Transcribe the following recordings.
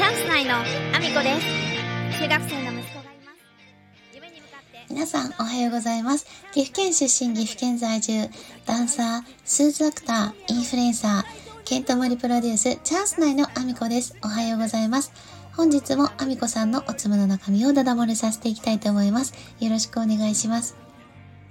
チャンス内のアミコです中学生の息子がいます夢に向かって皆さんおはようございます。岐阜県出身、岐阜県在住、ダンサー、スーツアクター、インフルエンサー、ケントモリプロデュース、チャンス内のアミコです。おはようございます。本日もアミコさんのおつむの中身をダダ漏れさせていきたいと思います。よろしくお願いします。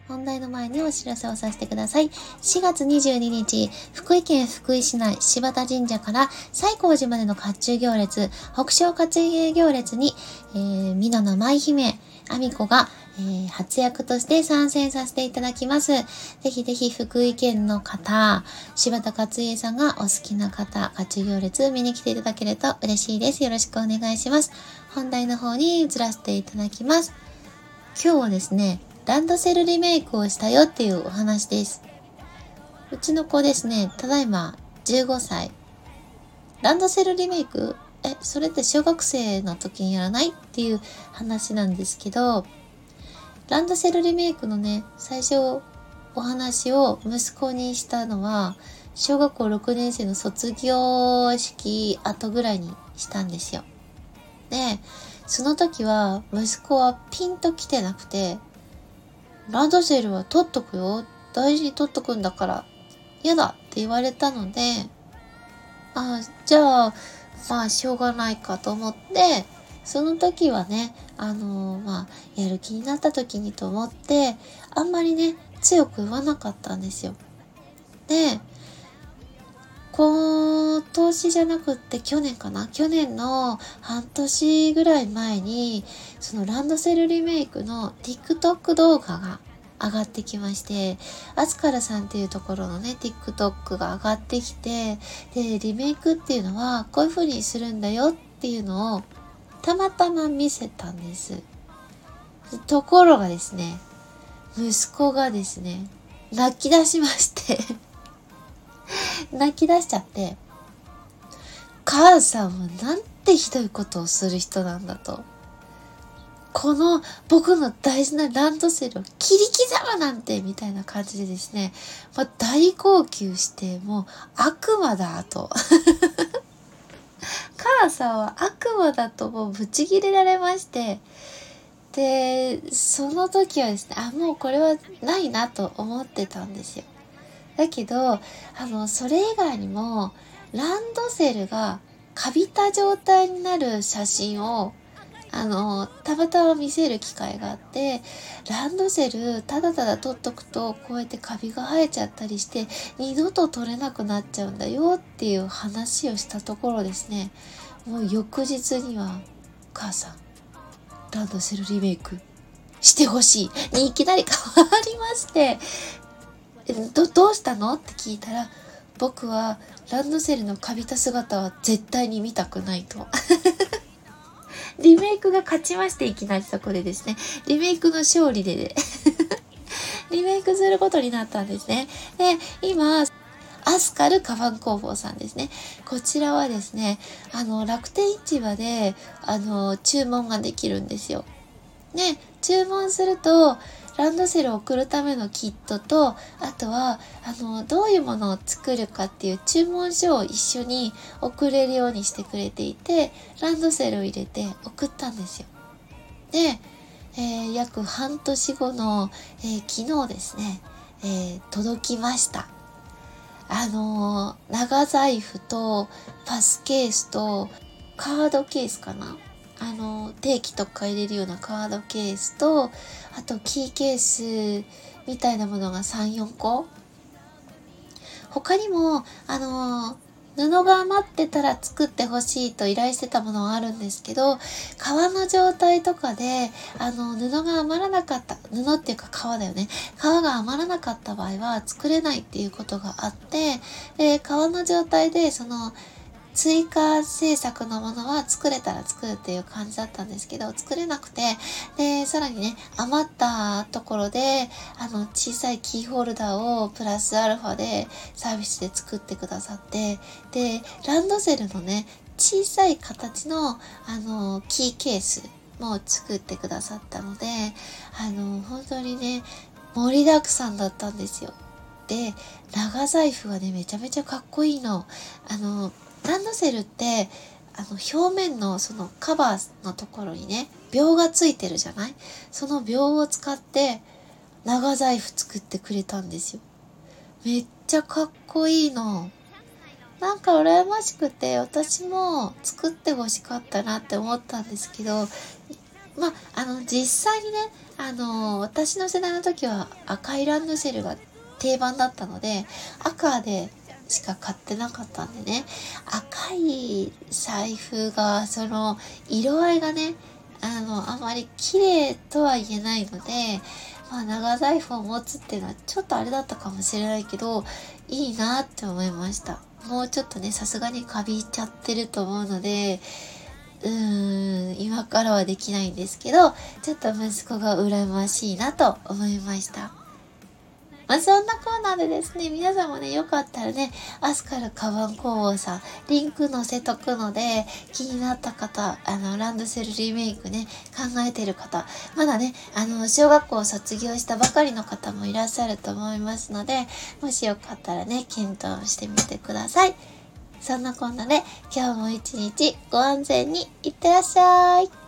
本題の前にお知らせをさせてください。4月22日、福井県福井市内柴田神社から西光寺までの甲冑行列、北昇甲冑行列に、えー、美濃の舞姫、アミコが、えー、初役として参戦させていただきます。ぜひぜひ福井県の方、柴田勝家さんがお好きな方、甲冑行列見に来ていただけると嬉しいです。よろしくお願いします。本題の方に移らせていただきます。今日はですね、ランドセルリメイクをしたよっていうお話です。うちの子ですね、ただいま15歳。ランドセルリメイク？え、それって小学生の時にやらない？っていう話なんですけど、ランドセルリメイクのね、最初お話を息子にしたのは、小学校6年生の卒業式後ぐらいにしたんですよ。で、その時は息子はピンと来てなくて、ランドセルは取っとくよ。大事に取っとくんだから。嫌だって言われたので、あじゃあ、まあ、しょうがないかと思って、その時はね、あのまあ、やる気になった時にと思って、あんまりね、強く言わなかったんですよ。で、今年じゃなくって去年かな？去年の半年ぐらい前に、そのランドセルリメイクの TikTok 動画が上がってきまして、アスカルさんっていうところのね、TikTok が上がってきて、で、リメイクっていうのはこういう風にするんだよっていうのをたまたま見せたんです。ところがですね、息子がですね、泣き出しまして、泣き出しちゃって、母さんはなんてひどいことをする人なんだと。この僕の大事なランドセルを切り刻むなんてみたいな感じでですね、まあ、大号泣してもう悪魔だと。母さんは悪魔だともうブチギレられまして、で、その時はですね、あ、もうこれはないなと思ってたんですよ。だけど、あの、それ以外にも、ランドセルがカビた状態になる写真をあの、たまたま見せる機会があって、ランドセルただただ取っとくと、こうやってカビが生えちゃったりして、二度と取れなくなっちゃうんだよっていう話をしたところですね、もう翌日には、母さん、ランドセルリメイクしてほしい。にいきなり変わりまして、ど、どうしたの？って聞いたら、僕はランドセルのカビた姿は絶対に見たくないと。リメイクが勝ちまして、いきなりそこでですね。リメイクの勝利で リメイクすることになったんですね。で、今、アスカルカバン工房さんですね。こちらはですね、あの、楽天市場で、あの、注文ができるんですよ。ね、注文すると、ランドセルを送るためのキットと、あとは、あの、どういうものを作るかっていう注文書を一緒に送れるようにしてくれていて、ランドセルを入れて送ったんですよ。で、えー約半年後の、えー昨日ですね、えー届きました。あの長財布とパスケースとカードケースかなあの定期とか入れるようなカードケースと、あとキーケースみたいなものが3、4個他にも、あの布が余ってたら作ってほしいと依頼してたものはあるんですけど、革の状態とかで、あの、布が余らなかった、布っていうか革だよね。革が余らなかった場合は作れないっていうことがあって、で、革の状態で、その、追加制作のものは作れたら作るっていう感じだったんですけど、作れなくて、で、さらにね、余ったところで、あの、小さいキーホルダーをプラスアルファでサービスで作ってくださって、で、ランドセルのね、小さい形の、あの、キーケースも作ってくださったので、あの、本当にね、盛りだくさんだったんですよ。で、長財布はね、めちゃめちゃかっこいいの。あの、ランドセルって、あの表面のそのカバーのところにね秒がついてるじゃない？その秒を使って長財布作ってくれたんですよ。めっちゃかっこいいの。なんか羨ましくて私も作ってほしかったなって思ったんですけどまあ、あの実際にねあの私の世代の時は赤いランドセルが定番だったので赤でしか買ってなかったんでね。赤い財布がその色合いがねあのあまり綺麗とは言えないのでまあ長財布を持つっていうのはちょっとあれだったかもしれないけどいいなって思いました。もうちょっとねさすがにカビちゃってると思うのでうーん今からはできないんですけどちょっと息子が羨ましいなと思いました。まあ、そんなコーナーでですね、皆さんもね、よかったらね、アスカルカバン工房さん、リンク載せとくので、気になった方、あの、ランドセルリメイクね、考えてる方、まだね、あの、小学校を卒業したばかりの方もいらっしゃると思いますので、もしよかったらね、検討してみてください。そんなこんなで、今日も一日ご安全にいってらっしゃい。